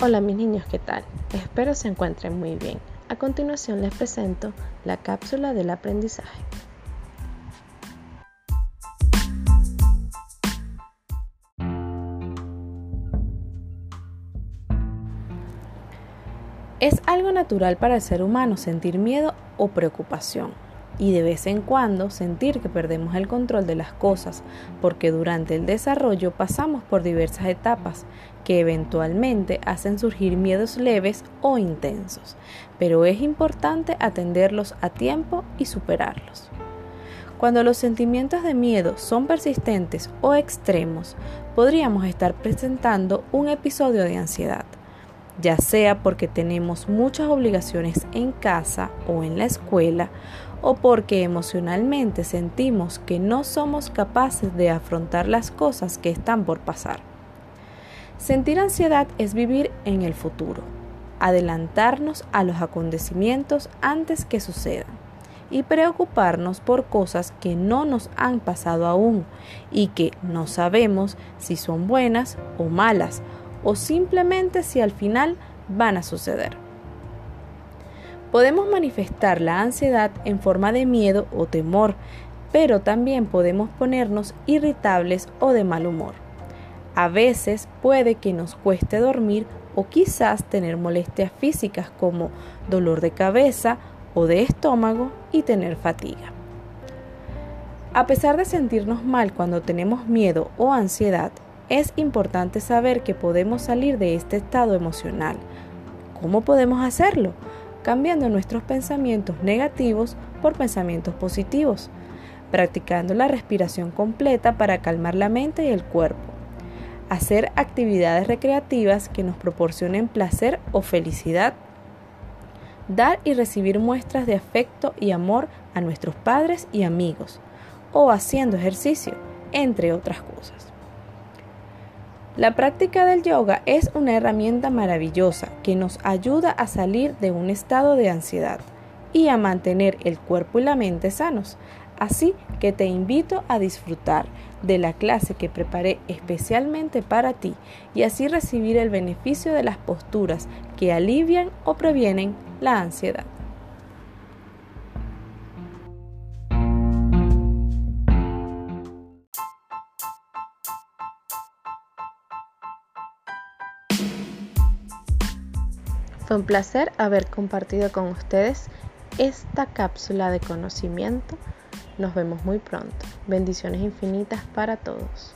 Hola mis niños, ¿qué tal? Espero se encuentren muy bien. A continuación les presento la cápsula del aprendizaje. Es algo natural para el ser humano sentir miedo o preocupación y de vez en cuando sentir que perdemos el control de las cosas, porque durante el desarrollo pasamos por diversas etapas que eventualmente hacen surgir miedos leves o intensos, pero es importante atenderlos a tiempo y superarlos. Cuando los sentimientos de miedo son persistentes o extremos, podríamos estar presentando un episodio de ansiedad ya sea porque tenemos muchas obligaciones en casa o en la escuela, o porque emocionalmente sentimos que no somos capaces de afrontar las cosas que están por pasar. Sentir ansiedad es vivir en el futuro, adelantarnos a los acontecimientos antes que sucedan y preocuparnos por cosas que no nos han pasado aún y que no sabemos si son buenas o malas o simplemente si al final van a suceder. Podemos manifestar la ansiedad en forma de miedo o temor, pero también podemos ponernos irritables o de mal humor. A veces puede que nos cueste dormir o quizás tener molestias físicas como dolor de cabeza o de estómago y tener fatiga. A pesar de sentirnos mal cuando tenemos miedo o ansiedad, es importante saber que podemos salir de este estado emocional. ¿Cómo podemos hacerlo? Cambiando nuestros pensamientos negativos por pensamientos positivos, practicando la respiración completa para calmar la mente y el cuerpo, hacer actividades recreativas que nos proporcionen placer o felicidad, dar y recibir muestras de afecto y amor a nuestros padres y amigos, o haciendo ejercicio, entre otras cosas. La práctica del yoga es una herramienta maravillosa que nos ayuda a salir de un estado de ansiedad y a mantener el cuerpo y la mente sanos. Así que te invito a disfrutar de la clase que preparé especialmente para ti y así recibir el beneficio de las posturas que alivian o previenen la ansiedad. Fue un placer haber compartido con ustedes esta cápsula de conocimiento. Nos vemos muy pronto. Bendiciones infinitas para todos.